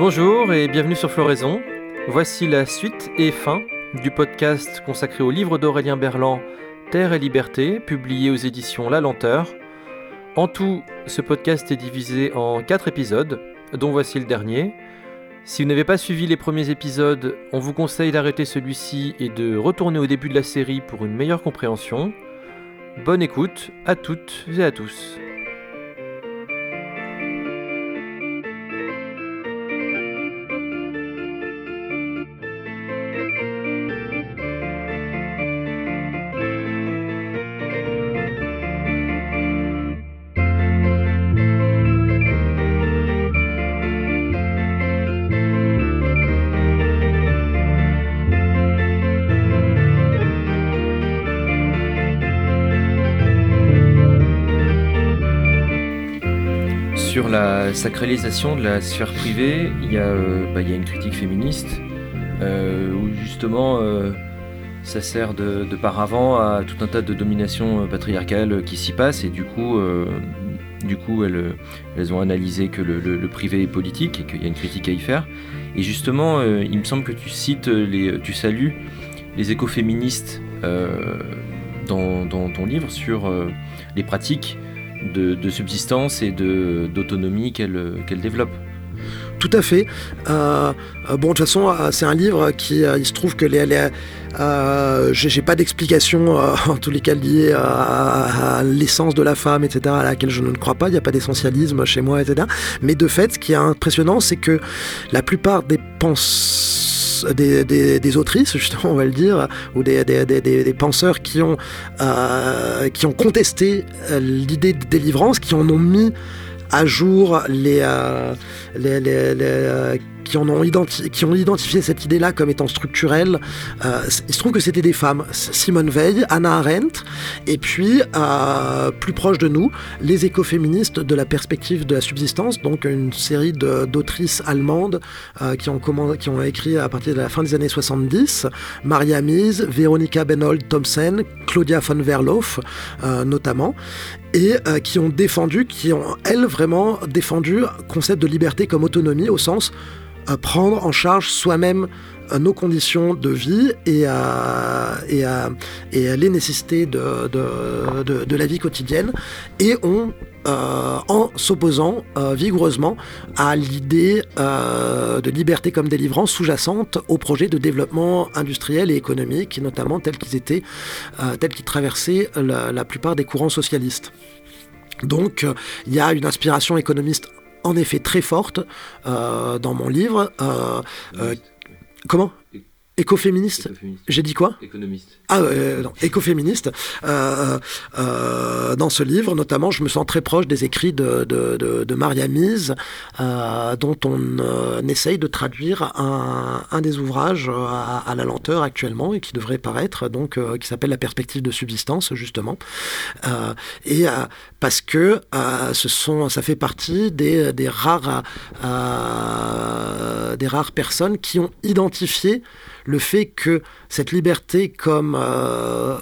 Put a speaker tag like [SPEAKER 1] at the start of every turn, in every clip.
[SPEAKER 1] Bonjour et bienvenue sur Floraison. Voici la suite et fin du podcast consacré au livre d'Aurélien Berland, Terre et Liberté, publié aux éditions La Lenteur. En tout, ce podcast est divisé en quatre épisodes, dont voici le dernier. Si vous n'avez pas suivi les premiers épisodes, on vous conseille d'arrêter celui-ci et de retourner au début de la série pour une meilleure compréhension. Bonne écoute à toutes et à tous. La sacralisation de la sphère privée, il y a, euh, bah, une critique féministe euh, où justement euh, ça sert de, paravent à tout un tas de dominations patriarcales qui s'y passent et du coup, du coup elles, ont analysé que le, privé est politique et qu'il y a une critique à y faire. Et justement, il me semble que tu cites, tu salues les écoféministes dans, dans ton livre sur les pratiques de, subsistance et d'autonomie qu'elles développent.
[SPEAKER 2] Tout à fait. Euh, euh, bon, de toute façon, euh, c'est un livre qui, il se trouve que les, j'ai pas d'explication en tous les cas liée à, à l'essence de la femme, etc., à laquelle je ne crois pas. Il n'y a pas d'essentialisme chez moi, etc. Mais de fait, ce qui est impressionnant, c'est que la plupart des penses des, autrices, justement, on va le dire, ou des, penseurs qui ont, euh, qui ont contesté euh, l'idée de délivrance, qui en ont mis à jour les, euh, qui, ont identifié cette idée-là comme étant structurelle. Euh, il se trouve que c'était des femmes, Simone Veil, Hannah Arendt, et puis euh, plus proche de nous, les écoféministes de la perspective de la subsistance, donc une série d'autrices allemandes euh, qui, ont écrit à partir de la fin des années 70, Maria Mies, Veronica Benold Thomsen, Claudia von Verloof euh, notamment et qui ont défendu, qui ont, elles, vraiment défendu concept de liberté comme autonomie au sens prendre en charge soi-même nos conditions de vie et, euh, et, euh, et les nécessités de, de, de- la vie quotidienne et euh, en s'opposant euh, vigoureusement à l'idée euh, de liberté comme délivrance sous-jacente au projet de développement industriel et économique, notamment tels qu'ils étaient, qu'ils traversaient la, la plupart des courants socialistes. Donc, il y a une inspiration économiste en effet très forte euh, dans mon livre. Euh, euh, comment? Écoféministe J'ai dit quoi
[SPEAKER 1] Économiste.
[SPEAKER 2] ah, euh, non, écoféministe. Euh, euh, dans ce livre, notamment, je me sens très proche des écrits de, de, de, de Maria Mise, euh, dont on euh, essaye de traduire un, un des ouvrages euh, à, à la lenteur actuellement et qui devrait paraître, donc, euh, qui s'appelle La perspective de subsistance, justement. Euh, et euh, parce que euh, ce sont, ça fait partie des, des rares, euh, des rares personnes qui ont identifié le fait que cette liberté comme euh,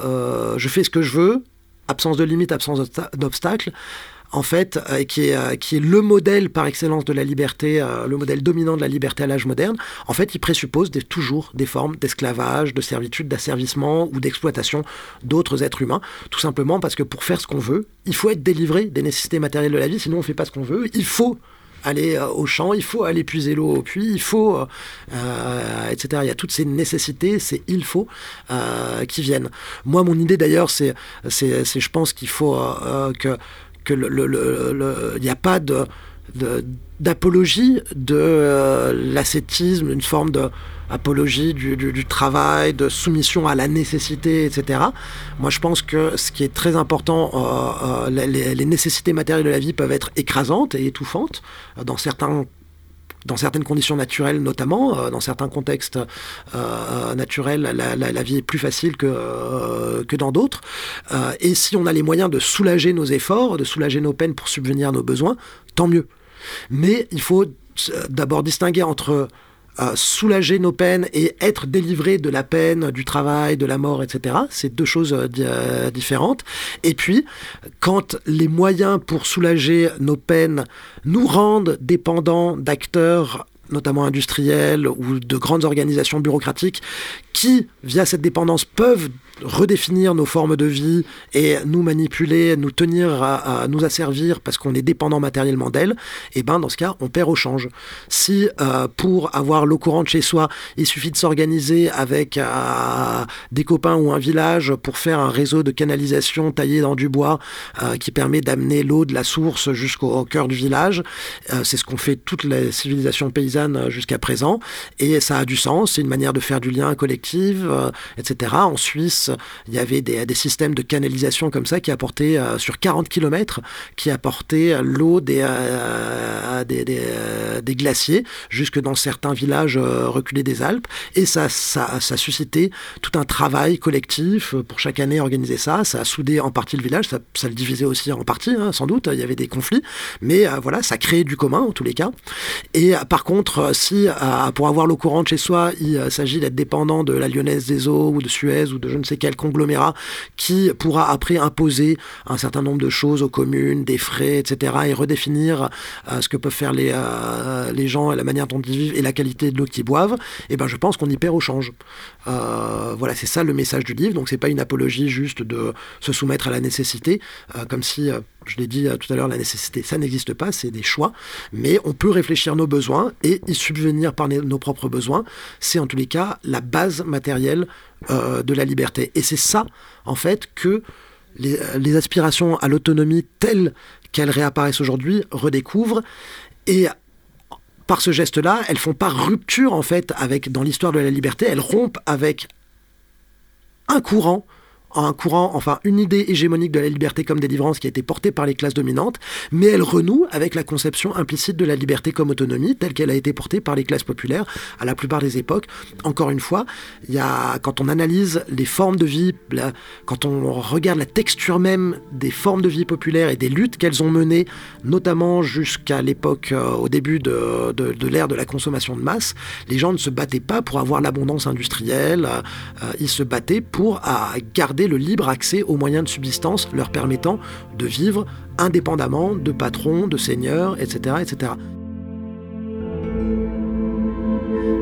[SPEAKER 2] euh, je fais ce que je veux, absence de limite, absence d'obsta- d'obstacles, en fait, euh, qui, est, le modèle par excellence de la liberté, le modèle dominant de la liberté à l'âge moderne, en fait, il présuppose toujours des formes d'esclavage, de servitude, d'asservissement ou d'exploitation d'autres êtres humains, tout simplement parce que pour faire ce qu'on veut, il faut être délivré des nécessités matérielles de la vie, sinon on ne fait pas ce qu'on veut, il faut aller euh, au champ, il faut aller puiser l'eau au puits, il faut, euh, etc. Il y a toutes ces nécessités, ces il faut euh, qui viennent. Moi, mon idée d'ailleurs, c'est, c'est, je pense qu'il faut que que le, il n'y a pas de- d'apologie de euh, l'ascétisme, une forme de apologie du, travail, de soumission à la nécessité, etc. Moi, je pense que ce qui est très important, euh, euh, les, nécessités matérielles de la vie peuvent être écrasantes et étouffantes dans certains dans certaines conditions naturelles notamment, dans certains contextes naturels, la, vie est plus facile que, que dans d'autres. Et si on a les moyens de soulager nos efforts, de soulager nos peines pour subvenir à nos besoins, tant mieux. Mais il faut euh, d'abord distinguer entre euh, soulager nos peines et être délivré de la peine, du travail, de la mort, etc. C'est deux choses euh, di- différentes. Et puis, quand les moyens pour soulager nos peines nous rendent dépendants d'acteurs notamment industrielles ou de grandes organisations bureaucratiques, qui, via cette dépendance, peuvent redéfinir nos formes de vie et nous manipuler, nous tenir à, nous asservir parce qu'on est dépendant matériellement d'elles, et eh ben dans ce cas, on perd au change. Si euh, pour avoir l'eau courante chez soi, il suffit de s'organiser avec euh, des copains ou un village pour faire un réseau de canalisation taillé dans du bois euh, qui permet d'amener l'eau de la source jusqu'au cœur du village, c'est ce qu'ont fait toutes les civilisations paysannes jusqu'à présent, et ça a du sens, c'est une manière de faire du lien collectif, etc. En Suisse, il y avait des, systèmes de canalisation comme ça qui apportaient euh, sur 40 km, qui apportaient l'eau des, euh, euh, des, glaciers jusque dans certains villages reculés des Alpes. Et ça, ça, ça a suscité tout un travail collectif pour chaque année organiser ça. Ça a soudé en partie le village, ça, le divisait aussi en partie, hein, sans doute. Il y avait des conflits, mais voilà, ça créait du commun en tous les cas. Et par contre, si pour avoir l'eau courante chez soi, il s'agit d'être dépendant de la Lyonnaise des Eaux ou de Suez ou de je ne sais quel conglomérat qui pourra après imposer un certain nombre de choses aux communes, des frais, etc. et redéfinir euh, ce que peuvent faire les, euh, les gens, la manière dont ils vivent et la qualité de l'eau qu'ils boivent, et eh ben je pense qu'on y perd au change. Euh, voilà, c'est ça le message du livre. Donc c'est pas une apologie juste de se soumettre à la nécessité, comme si je l'ai dit tout à l'heure, la nécessité, ça n'existe pas, c'est des choix, mais on peut réfléchir nos besoins et y subvenir par nos propres besoins. C'est en tous les cas la base matérielle euh, de la liberté. Et c'est ça, en fait, que les, aspirations à l'autonomie telles qu'elles réapparaissent aujourd'hui redécouvrent. Et par ce geste-là, elles font pas rupture, en fait, avec, dans l'histoire de la liberté, elles rompent avec un courant un courant, enfin une idée hégémonique de la liberté comme délivrance qui a été portée par les classes dominantes, mais elle renoue avec la conception implicite de la liberté comme autonomie telle qu'elle a été portée par les classes populaires à la plupart des époques. Encore une fois, y a, quand on analyse les formes de vie, quand on regarde la texture même des formes de vie populaires et des luttes qu'elles ont menées, notamment jusqu'à l'époque, euh, au début de, de, l'ère de la consommation de masse, les gens ne se battaient pas pour avoir l'abondance industrielle, euh, ils se battaient pour garder le libre accès aux moyens de subsistance leur permettant de vivre indépendamment de patrons, de seigneurs, etc. etc.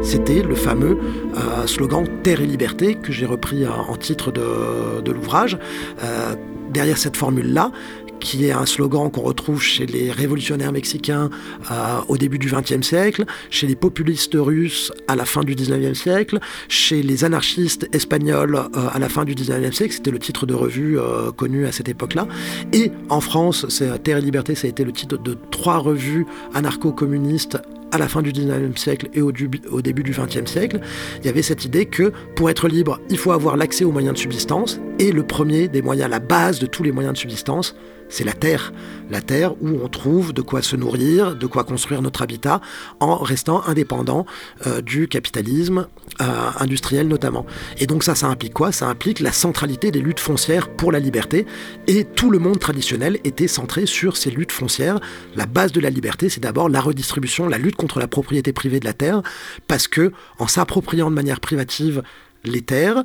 [SPEAKER 2] C'était le fameux euh, slogan Terre et liberté que j'ai repris euh, en titre de, l'ouvrage. Euh, derrière cette formule-là, qui est un slogan qu'on retrouve chez les révolutionnaires mexicains euh, au début du XXe siècle, chez les populistes russes à la fin du XIXe siècle, chez les anarchistes espagnols euh, à la fin du XIXe siècle. C'était le titre de revue euh, connu à cette époque-là. Et en France, Terre et Liberté, ça a été le titre de trois revues anarcho-communistes à la fin du 19e siècle et au, au début du 20e siècle, il y avait cette idée que pour être libre, il faut avoir l'accès aux moyens de subsistance, et le premier des moyens, la base de tous les moyens de subsistance, c'est la terre. La terre où on trouve de quoi se nourrir, de quoi construire notre habitat, en restant indépendant euh, du capitalisme euh, industriel notamment. Et donc ça, ça implique quoi? Ça implique la centralité des luttes foncières pour la liberté. Et tout le monde traditionnel était centré sur ces luttes foncières. La base de la liberté, c'est d'abord la redistribution, la lutte contre la propriété privée de la terre, parce que en s'appropriant de manière privative les terres,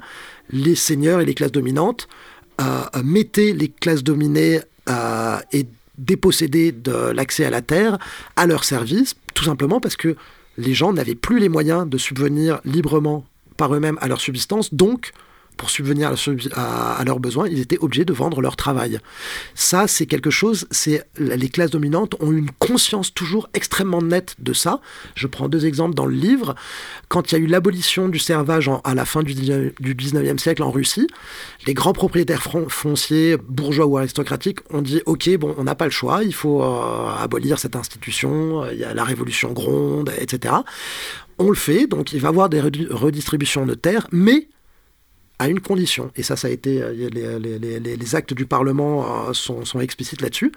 [SPEAKER 2] les seigneurs et les classes dominantes euh, mettaient les classes dominées euh, et déposséder de l'accès à la terre à leur service, tout simplement parce que les gens n'avaient plus les moyens de subvenir librement par eux-mêmes à leur subsistance, donc pour subvenir à, leurs besoins, ils étaient obligés de vendre leur travail. Ça, c'est quelque chose, c'est les classes dominantes ont une conscience toujours extrêmement nette de ça. Je prends deux exemples dans le livre. Quand il y a eu l'abolition du servage à la fin du, 19e siècle en Russie, les grands propriétaires fonciers, bourgeois ou aristocratiques, ont dit OK, bon, on n'a pas le choix, il faut euh, abolir cette institution, il y a la révolution gronde, etc. On le fait, donc il va y avoir des redistributions de terres, mais à une condition, et ça, ça a été, euh, les, actes du Parlement euh, sont, explicites là-dessus,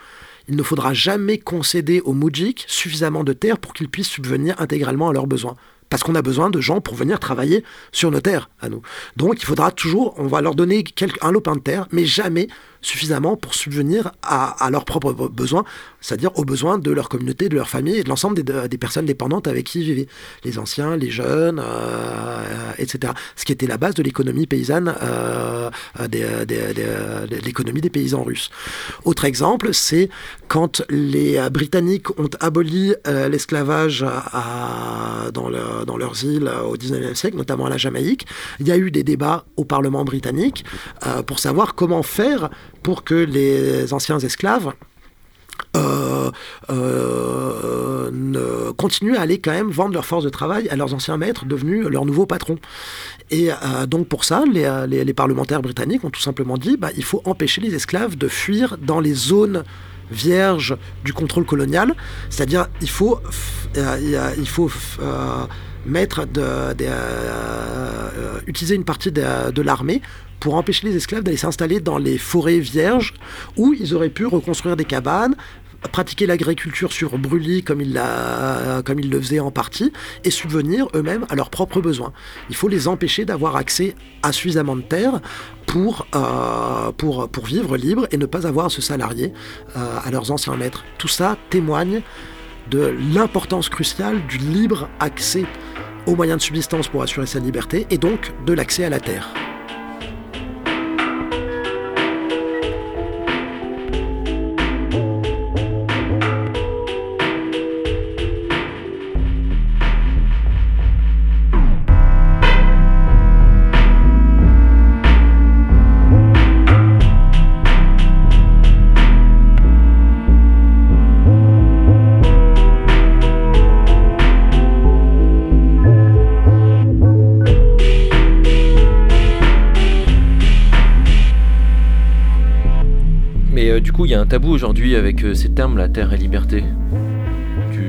[SPEAKER 2] il ne faudra jamais concéder aux Moudjiks suffisamment de terres pour qu'ils puissent subvenir intégralement à leurs besoins. Parce qu'on a besoin de gens pour venir travailler sur nos terres à nous. Donc il faudra toujours, on va leur donner un lopin de terre, mais jamais suffisamment pour subvenir à, leurs propres besoins, c'est-à-dire aux besoins de leur communauté, de leur famille et de l'ensemble des, personnes dépendantes avec qui ils vivaient, les anciens, les jeunes, euh, etc. Ce qui était la base de l'économie paysanne, euh, de l'économie des paysans russes. Autre exemple, c'est quand les Britanniques ont aboli l'esclavage dans, dans leurs îles au 19e siècle, notamment à la Jamaïque, il y a eu des débats au Parlement britannique pour savoir comment faire pour que les anciens esclaves euh, euh, continuent à aller quand même vendre leur force de travail à leurs anciens maîtres devenus leurs nouveaux patrons. Et euh, donc pour ça, les, parlementaires britanniques ont tout simplement dit bah, il faut empêcher les esclaves de fuir dans les zones vierges du contrôle colonial, c'est-à-dire il faut, mettre utiliser une partie de l'armée pour empêcher les esclaves d'aller s'installer dans les forêts vierges où ils auraient pu reconstruire des cabanes, pratiquer l'agriculture sur brûlis comme ils, le faisaient en partie et subvenir eux-mêmes à leurs propres besoins. Il faut les empêcher d'avoir accès à suffisamment de terre pour, euh, pour vivre libre et ne pas avoir à se salarier euh, à leurs anciens maîtres. Tout ça témoigne de l'importance cruciale du libre accès aux moyens de subsistance pour assurer sa liberté et donc de l'accès à la terre.
[SPEAKER 1] Un tabou aujourd'hui avec euh, ces termes, la terre et liberté.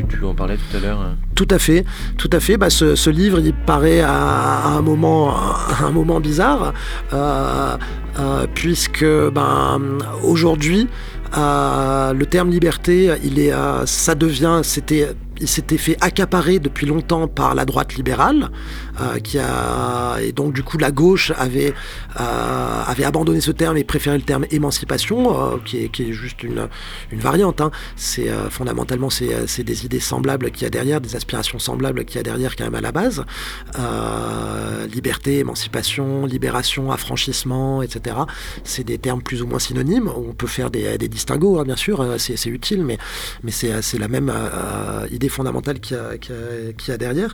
[SPEAKER 1] Tu, en parlais tout à l'heure. Hein.
[SPEAKER 2] Tout à fait, tout à fait. Bah, ce, livre, il paraît à, un moment, un moment bizarre, euh, euh, puisque ben, aujourd'hui, le terme liberté, il est, ça devient, c'était il s'était fait accaparer depuis longtemps par la droite libérale, euh, qui a, et donc du coup la gauche avait, euh, avait abandonné ce terme et préféré le terme émancipation, euh, qui, est, qui, est, juste une, une variante. Hein. C'est fondamentalement c'est des idées semblables qu'il y a derrière, des aspirations semblables qu'il y a derrière quand même à la base. liberté, émancipation, libération, affranchissement, etc. C'est des termes plus ou moins synonymes. On peut faire des, des distinguos, hein, bien sûr, c'est utile, mais, mais c'est la même idée fondamentale qu'il y, a derrière.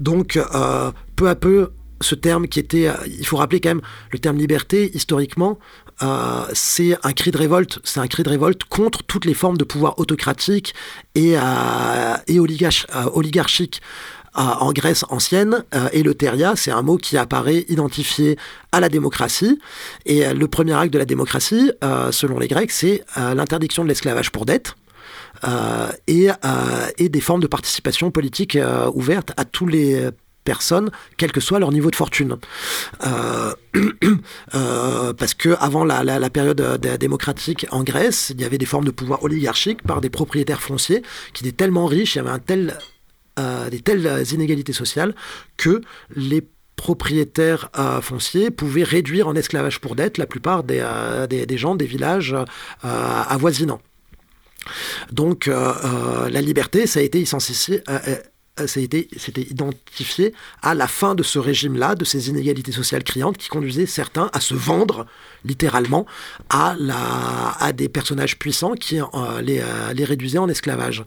[SPEAKER 2] Donc, euh, peu à peu, ce terme qui était, il faut rappeler quand même, le terme liberté, historiquement, euh, c'est un cri de révolte. C'est un cri de révolte contre toutes les formes de pouvoir autocratique et, euh, oligarchique. en Grèce ancienne, et le c'est un mot qui apparaît identifié à la démocratie. Et le premier acte de la démocratie, selon les Grecs, c'est l'interdiction de l'esclavage pour dette. Euh, et, euh, et, des formes de participation politique euh, ouvertes à tous les personnes, quel que soit leur niveau de fortune. parce que avant la, période démocratique en Grèce, il y avait des formes de pouvoir oligarchique par des propriétaires fonciers qui étaient tellement riches, il y avait des telles inégalités sociales que les propriétaires fonciers pouvaient réduire en esclavage pour dette la plupart des gens des villages avoisinants. Donc euh, euh, la liberté, ça a été essentiel, euh, c'était identifié à la fin de ce régime-là, de ces inégalités sociales criantes qui conduisaient certains à se vendre littéralement à, la, à des personnages puissants qui les, les réduisaient en esclavage.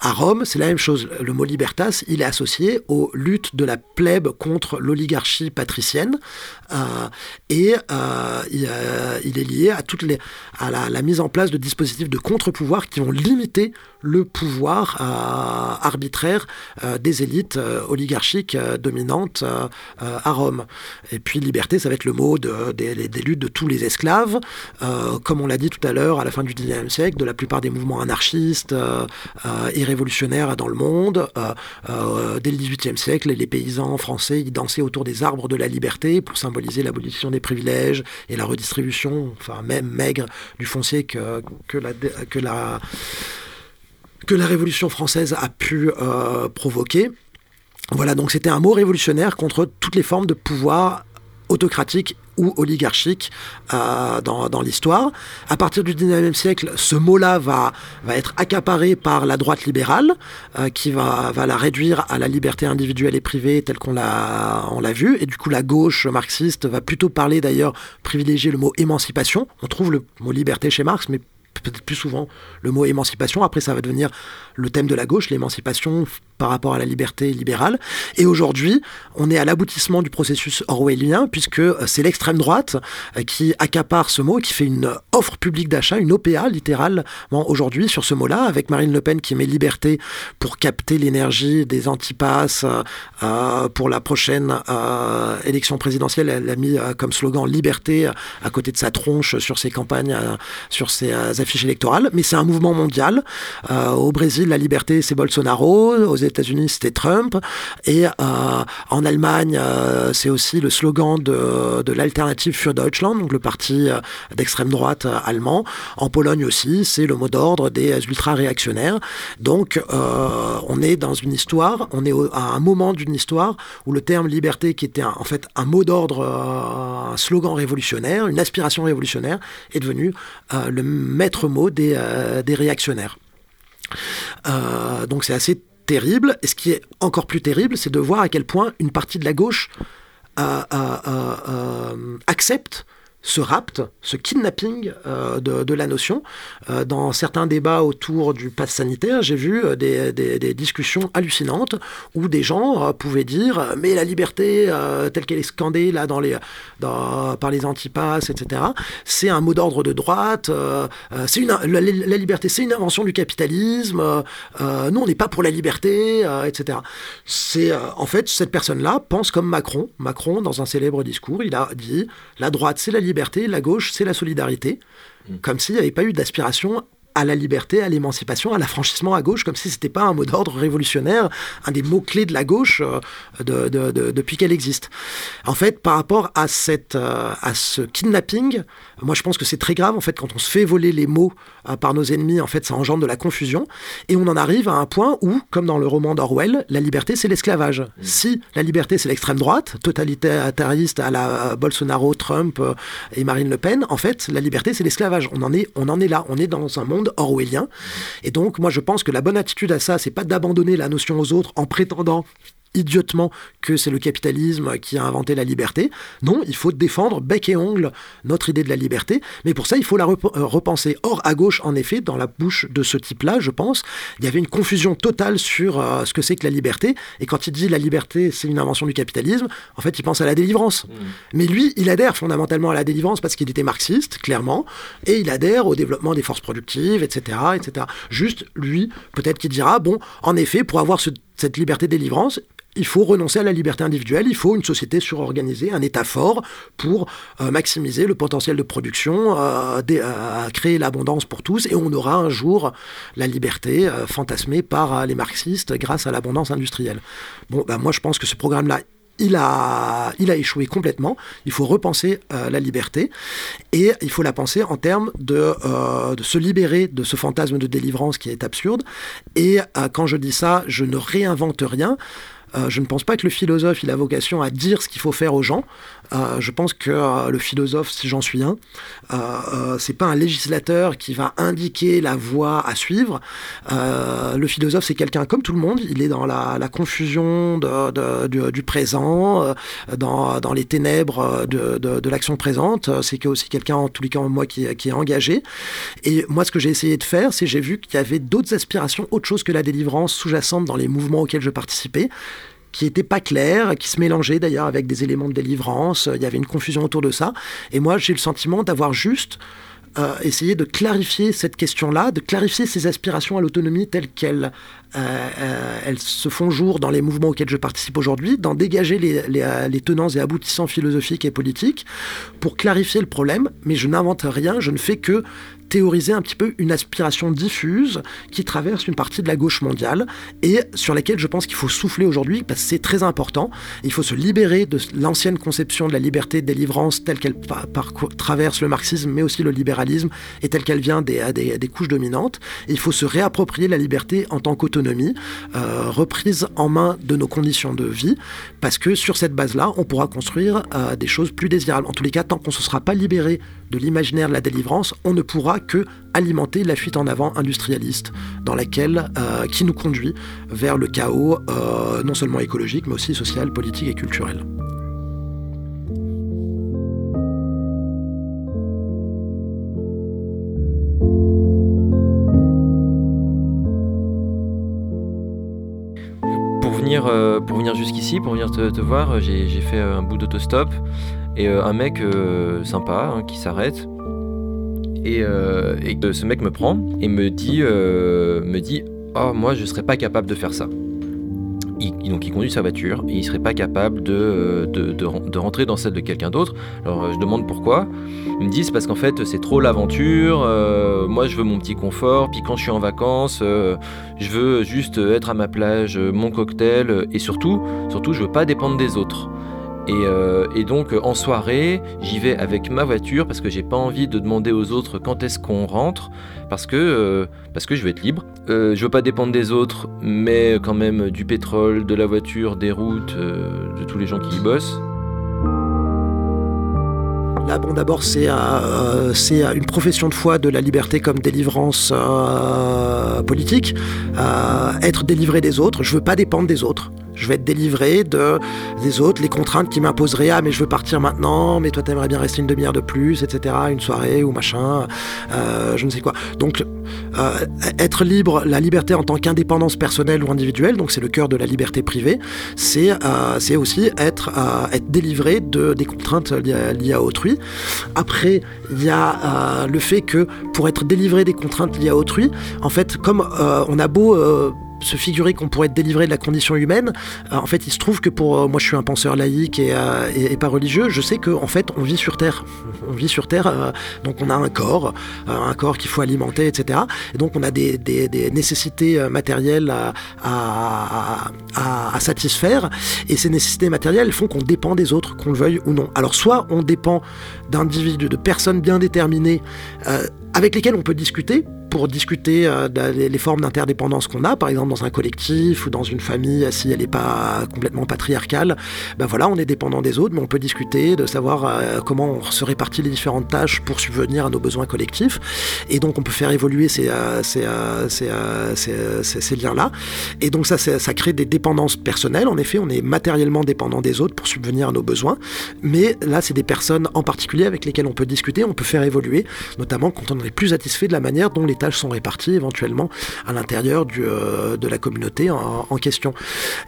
[SPEAKER 2] À Rome, c'est la même chose. Le mot libertas, il est associé aux luttes de la plèbe contre l'oligarchie patricienne euh, et euh, euh, il, est lié à, toutes les, à la, mise en place de dispositifs de contre-pouvoir qui ont limité le pouvoir arbitraire des élites oligarchiques dominantes à Rome. Et puis liberté, ça va être le mot de, des, luttes de tous les esclaves, comme on l'a dit tout à l'heure, à la fin du XIXe siècle, de la plupart des mouvements anarchistes et révolutionnaire dans le monde. Euh, euh, dès le XVIIIe siècle, les paysans français ils dansaient autour des arbres de la liberté pour symboliser l'abolition des privilèges et la redistribution, enfin même maigre, du foncier que, que, la, que, la, que la Révolution française a pu euh, provoquer. Voilà, donc c'était un mot révolutionnaire contre toutes les formes de pouvoir autocratique ou oligarchique euh, dans, l'histoire. À partir du 19e siècle, ce mot-là va, va être accaparé par la droite libérale, euh, qui va, va la réduire à la liberté individuelle et privée telle qu'on l'a, on l'a vu. Et du coup, la gauche marxiste va plutôt parler d'ailleurs, privilégier le mot émancipation. On trouve le mot liberté chez Marx, mais peut-être plus souvent le mot émancipation. Après, ça va devenir le thème de la gauche, l'émancipation par rapport à la liberté libérale. Et aujourd'hui, on est à l'aboutissement du processus orwellien, puisque euh, c'est l'extrême droite euh, qui accapare ce mot, qui fait une offre publique d'achat, une OPA littéralement aujourd'hui sur ce mot-là, avec Marine Le Pen qui met liberté pour capter l'énergie des antipasses euh, pour la prochaine élection présidentielle. Elle a mis comme slogan liberté à côté de sa tronche sur ses campagnes, sur ses affiches électorales. Mais c'est un mouvement mondial. au Brésil, la liberté, c'est Bolsonaro. Aux États-Unis, c'était Trump. Et euh, en Allemagne, euh, c'est aussi le slogan de, l'Alternative für Deutschland, donc le parti euh, d'extrême droite allemand. En Pologne aussi, c'est le mot d'ordre des ultra-réactionnaires. Donc, on est dans une histoire, on est à un moment d'une histoire où le terme liberté, qui était en fait un mot d'ordre, un slogan révolutionnaire, une aspiration révolutionnaire, est devenu le maître mot des réactionnaires. donc c'est assez terrible. Et ce qui est encore plus terrible, c'est de voir à quel point une partie de la gauche euh, euh, euh, accepte ce rapt, ce kidnapping euh, de, la notion. Euh, dans certains débats autour du pass sanitaire, j'ai vu euh, des, discussions hallucinantes où des gens pouvaient dire mais la liberté telle qu'elle est scandée là dans les, par les antipasses, etc., c'est un mot d'ordre de droite, c'est une, la, liberté c'est une invention du capitalisme, nous on n'est pas pour la liberté, etc. C'est en fait cette personne-là pense comme Macron. Macron, dans un célèbre discours, il a dit la droite c'est la liberté liberté, la gauche, c'est la solidarité. Mm. Comme s'il n'y avait pas eu d'aspiration à la liberté, à l'émancipation, à l'affranchissement à gauche, comme si ce n'était pas un mot d'ordre révolutionnaire, un des mots-clés de la gauche euh, depuis qu'elle existe. En fait, par rapport à, cette, euh, à ce kidnapping, moi je pense que c'est très grave, en fait, quand on se fait voler les mots euh, par nos ennemis, en fait, ça engendre de la confusion, et on en arrive à un point où, comme dans le roman d'Orwell, la liberté c'est l'esclavage. Mmh. Si la liberté c'est l'extrême droite, totalitariste à la Bolsonaro, Trump et Marine Le Pen, en fait, la liberté c'est l'esclavage. On en est, on en est là, on est dans un monde orwellien. Et donc, moi, je pense que la bonne attitude à ça, c'est pas d'abandonner la notion aux autres en prétendant idiotement que c'est le capitalisme qui a inventé la liberté. Non, il faut défendre bec et ongle notre idée de la liberté, mais pour ça, il faut la euh, repenser. Or, à gauche, en effet, dans la bouche de ce type-là, je pense, il y avait une confusion totale sur euh, ce que c'est que la liberté, et quand il dit la liberté, c'est une invention du capitalisme, en fait, il pense à la délivrance. Mmh. Mais lui, il adhère fondamentalement à la délivrance parce qu'il était marxiste, clairement, et il adhère au développement des forces productives, etc., etc. Juste, lui, peut-être qu'il dira, bon, en effet, pour avoir cette liberté de délivrance, il faut renoncer à la liberté individuelle, il faut une société surorganisée, un État fort pour euh, maximiser le potentiel de production, euh, euh, créer l'abondance pour tous, et on aura un jour la liberté fantasmée par les marxistes grâce à l'abondance industrielle. Bon, ben moi je pense que ce programme-là, il a, il a échoué complètement. Il faut repenser la liberté et il faut la penser en termes de, de, se libérer de ce fantasme de délivrance qui est absurde. Et quand je dis ça, je ne réinvente rien. Euh, je ne pense pas que le philosophe il a vocation à dire ce qu'il faut faire aux gens. Euh, je pense que euh, le philosophe, si j'en suis un, c'est pas un législateur qui va indiquer la voie à suivre. le philosophe, c'est quelqu'un comme tout le monde. Il est dans la, confusion du, présent, dans, les ténèbres de, l'action présente. C'est aussi quelqu'un, en tous les cas, moi, qui, qui est engagé. Et moi, ce que j'ai essayé de faire, c'est j'ai vu qu'il y avait d'autres aspirations, autre chose que la délivrance sous-jacente dans les mouvements auxquels je participais qui n'était pas clair, qui se mélangeait d'ailleurs avec des éléments de délivrance. Il y avait une confusion autour de ça. Et moi, j'ai le sentiment d'avoir juste euh, essayé de clarifier cette question-là, de clarifier ces aspirations à l'autonomie telles qu'elles euh, euh, elles se font jour dans les mouvements auxquels je participe aujourd'hui, d'en dégager les, les, tenants et aboutissants philosophiques et politiques pour clarifier le problème. Mais je n'invente rien, je ne fais que théoriser un petit peu une aspiration diffuse qui traverse une partie de la gauche mondiale et sur laquelle je pense qu'il faut souffler aujourd'hui parce que c'est très important. Il faut se libérer de l'ancienne conception de la liberté de délivrance telle qu'elle traverse le marxisme mais aussi le libéralisme et telle qu'elle vient des, des, couches dominantes. Il faut se réapproprier la liberté en tant qu'autonomie autonomie, reprise en main de nos conditions de vie, parce que sur cette base-là, on pourra construire des choses plus désirables. En tous les cas, tant qu'on ne se sera pas libéré de l'imaginaire de la délivrance, on ne pourra que alimenter la fuite en avant industrialiste dans laquelle qui nous conduit vers le chaos non seulement écologique mais aussi social, politique et culturel.
[SPEAKER 1] Euh, pour venir jusqu'ici, pour venir te, voir, j'ai fait un bout d'autostop et euh, un mec euh, sympa hein, qui s'arrête. Et, et, ce mec me prend et me dit, me dit Oh, moi je serais pas capable de faire ça donc il conduit sa voiture et il serait pas capable de, de, rentrer dans celle de quelqu'un d'autre. Alors euh, je demande pourquoi. Ils me disent parce qu'en fait c'est trop l'aventure, euh, moi je veux mon petit confort, puis quand je suis en vacances, euh, je veux juste être à ma plage, mon cocktail, et surtout, surtout je veux pas dépendre des autres. Et, donc en soirée, j'y vais avec ma voiture parce que j'ai pas envie de demander aux autres quand est-ce qu'on rentre, parce que, parce que je veux être libre. Euh, je veux pas dépendre des autres, mais quand même du pétrole, de la voiture, des routes, euh, de tous les gens qui y bossent.
[SPEAKER 2] Là, bon, d'abord, c'est euh, une profession de foi de la liberté comme délivrance politique. être délivré des autres, je veux pas dépendre des autres. Je vais être délivré de, des autres, les contraintes qui m'imposeraient, ah mais je veux partir maintenant, mais toi t'aimerais bien rester une demi-heure de plus, etc., une soirée ou machin, euh, je ne sais quoi. Donc euh, être libre, la liberté en tant qu'indépendance personnelle ou individuelle, donc c'est le cœur de la liberté privée, c'est euh, aussi être, être délivré de, des contraintes liées à, autrui. Après, il y a le fait que pour être délivré des contraintes liées à autrui, en fait, comme on a beau se figurer qu'on pourrait être délivré de la condition humaine, euh, en fait, il se trouve que pour euh, moi, je suis un penseur laïque euh, et, pas religieux, je sais qu'en en fait, on vit sur Terre. On vit sur Terre, donc on a un corps, un corps qu'il faut alimenter, etc. Et donc on a des, nécessités matérielles à, à, satisfaire, et ces nécessités matérielles font qu'on dépend des autres, qu'on le veuille ou non. Alors soit on dépend d'individus, de personnes bien déterminées, avec lesquelles on peut discuter, pour discuter euh, des formes d'interdépendance qu'on a, par exemple dans un collectif ou dans une famille, si elle n'est pas complètement patriarcale, ben voilà, on est dépendant des autres, mais on peut discuter de savoir euh, comment on se répartit les différentes tâches pour subvenir à nos besoins collectifs. Et donc on peut faire évoluer ces, euh, liens-là. Et donc ça, ça crée des dépendances personnelles. En effet, on est matériellement dépendant des autres pour subvenir à nos besoins. Mais là, c'est des personnes en particulier avec lesquelles on peut discuter, on peut faire évoluer, notamment quand on est plus satisfait de la manière dont les sont répartis éventuellement à l'intérieur euh, de la communauté en, question.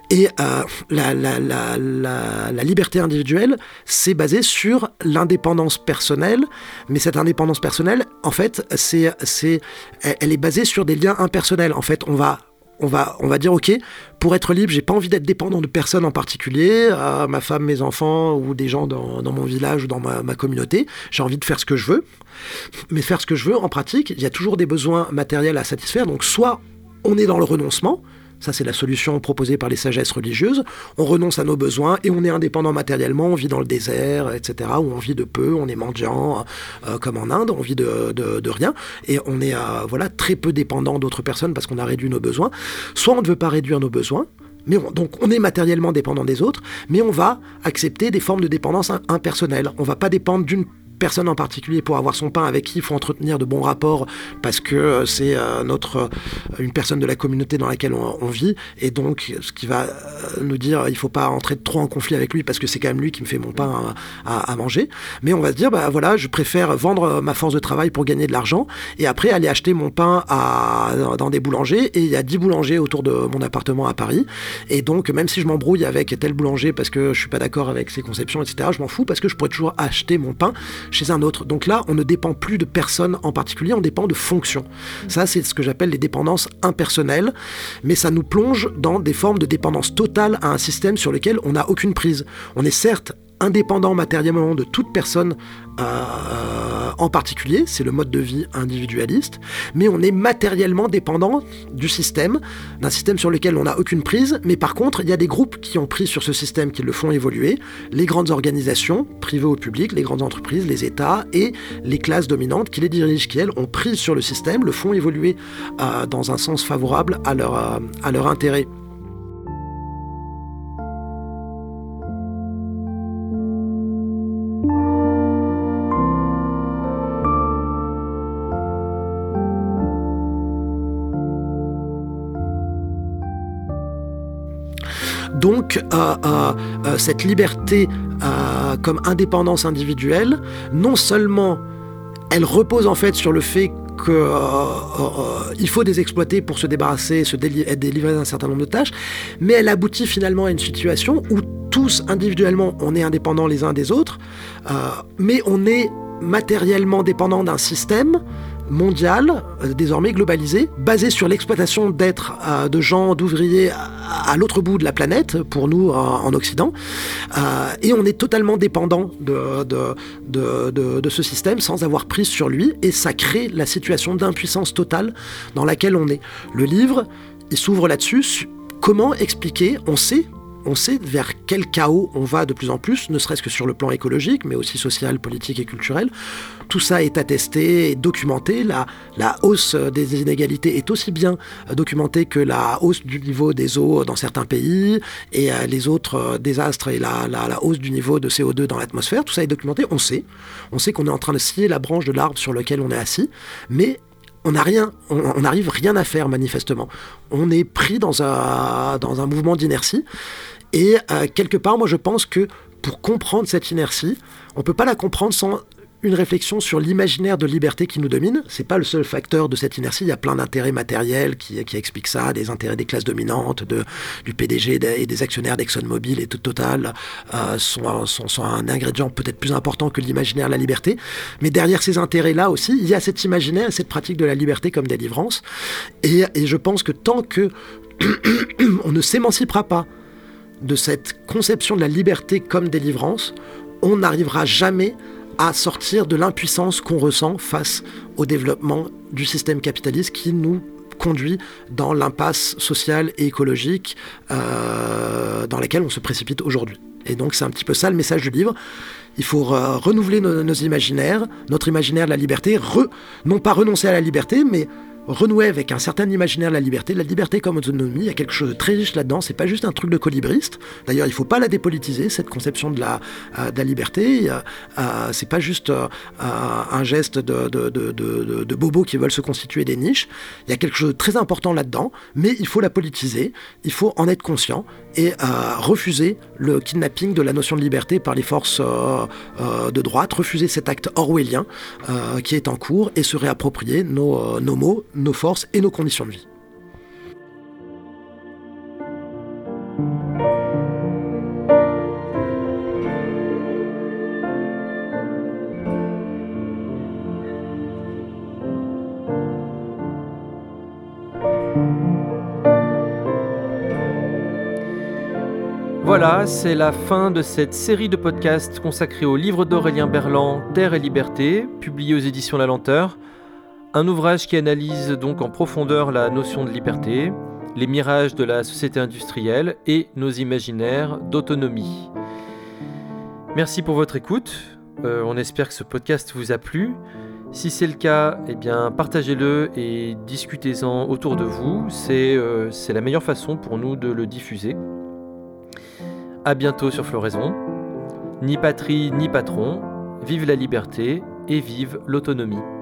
[SPEAKER 2] Et euh, la, la, liberté individuelle, c'est basé sur l'indépendance personnelle, mais cette indépendance personnelle, en fait, c'est, c'est, elle est basée sur des liens impersonnels. En fait, on va on va, dire, ok, pour être libre, j'ai pas envie d'être dépendant de personne en particulier, ma femme, mes enfants, ou des gens dans, mon village ou dans ma, ma communauté. J'ai envie de faire ce que je veux. Mais faire ce que je veux, en pratique, il y a toujours des besoins matériels à satisfaire. Donc, soit on est dans le renoncement, ça, c'est la solution proposée par les sagesses religieuses. On renonce à nos besoins et on est indépendant matériellement. On vit dans le désert, etc. Où on vit de peu, on est mendiant, euh, comme en Inde, on vit de, rien. Et on est euh, voilà, très peu dépendant d'autres personnes parce qu'on a réduit nos besoins. Soit on ne veut pas réduire nos besoins, mais donc on est matériellement dépendant des autres, mais on va accepter des formes de dépendance impersonnelle. On va pas dépendre d'une personne en particulier pour avoir son pain avec qui il faut entretenir de bons rapports parce que euh, c'est euh, notre euh, une personne de la communauté dans laquelle on, vit. Et donc ce qui va nous dire il faut pas entrer trop en conflit avec lui parce que c'est quand même lui qui me fait mon pain à, manger. Mais on va se dire bah voilà je préfère vendre ma force de travail pour gagner de l'argent et après aller acheter mon pain à, dans des boulangers et il y a 10 boulangers autour de mon appartement à Paris. Et donc même si je m'embrouille avec tel boulanger parce que je suis pas d'accord avec ses conceptions etc je m'en fous parce que je pourrais toujours acheter mon pain chez un autre. Donc là, on ne dépend plus de personne en particulier, on dépend de fonctions. Ça, c'est ce que j'appelle les dépendances impersonnelles, mais ça nous plonge dans des formes de dépendance totale à un système sur lequel on n'a aucune prise. On est certes indépendant matériellement de toute personne euh, en particulier, c'est le mode de vie individualiste, mais on est matériellement dépendant du système, d'un système sur lequel on n'a aucune prise, mais par contre, il y a des groupes qui ont pris sur ce système, qui le font évoluer, les grandes organisations, privées ou publiques, les grandes entreprises, les États et les classes dominantes qui les dirigent, qui elles ont pris sur le système, le font évoluer euh, dans un sens favorable euh, à leur intérêt. Euh, euh, euh, cette liberté comme indépendance individuelle, non seulement elle repose en fait sur le fait qu'il faut des exploiter pour se débarrasser, se délivrer d'un certain nombre de tâches, mais elle aboutit finalement à une situation où tous individuellement on est indépendants les uns des autres, mais on est matériellement dépendant d'un système mondial, euh, désormais globalisé, basé sur l'exploitation d'êtres, euh, de gens, d'ouvriers à, l'autre bout de la planète, pour nous en, Occident. Euh, et on est totalement dépendant de, de, ce système sans avoir prise sur lui, et ça crée la situation d'impuissance totale dans laquelle on est. Le livre, il s'ouvre là-dessus. Comment expliquer? On sait on sait vers quel chaos on va de plus en plus, ne serait-ce que sur le plan écologique, mais aussi social, politique et culturel. Tout ça est attesté documenté. La, hausse des inégalités est aussi bien documentée que la hausse du niveau des eaux dans certains pays et euh, les autres euh, désastres et la, hausse du niveau de CO2 dans l'atmosphère. Tout ça est documenté, on sait. On sait qu'on est en train de scier la branche de l'arbre sur lequel on est assis, mais on n'a rien, on n'arrive rien à faire manifestement. On est pris dans un mouvement d'inertie. Et euh, quelque part, moi je pense que pour comprendre cette inertie, on ne peut pas la comprendre sans une réflexion sur l'imaginaire de liberté qui nous domine. C'est pas le seul facteur de cette inertie. Il y a plein d'intérêts matériels qui, expliquent ça, des intérêts des classes dominantes, de, du PDG et des actionnaires d'ExxonMobil et tout Total euh, sont, sont, un ingrédient peut-être plus important que l'imaginaire de la liberté. Mais derrière ces intérêts-là aussi, il y a cet imaginaire, cette pratique de la liberté comme délivrance. Et, et je pense que tant que on ne s'émancipera pas de cette conception de la liberté comme délivrance, on n'arrivera jamais à sortir de l'impuissance qu'on ressent face au développement du système capitaliste qui nous conduit dans l'impasse sociale et écologique euh, dans laquelle on se précipite aujourd'hui. Et donc c'est un petit peu ça le message du livre. Il faut renouveler nos, imaginaires, notre imaginaire de la liberté, non pas renoncer à la liberté, mais renouer avec un certain imaginaire de la liberté, la liberté comme autonomie, il y a quelque chose de très riche là-dedans, c'est pas juste un truc de colibriste. D'ailleurs, il faut pas la dépolitiser, cette conception de la, euh, liberté. Euh, c'est pas juste euh, un geste de, de, bobos qui veulent se constituer des niches. Il y a quelque chose de très important là-dedans, mais il faut la politiser, il faut en être conscient et refuser le kidnapping de la notion de liberté par les forces de droite, refuser cet acte orwellien qui est en cours et se réapproprier nos mots, nos forces et nos conditions de vie.
[SPEAKER 1] Voilà, c'est la fin de cette série de podcasts consacrée au livre d'Aurélien Berland, Terre et Liberté, publié aux éditions La Lenteur. Un ouvrage qui analyse donc en profondeur la notion de liberté, les mirages de la société industrielle et nos imaginaires d'autonomie. Merci pour votre écoute. Euh, on espère que ce podcast vous a plu. Si c'est le cas, eh bien partagez-le et discutez-en autour de vous. Euh, c'est la meilleure façon pour nous de le diffuser. A bientôt sur Floraison. Ni patrie ni patron, vive la liberté et vive l'autonomie.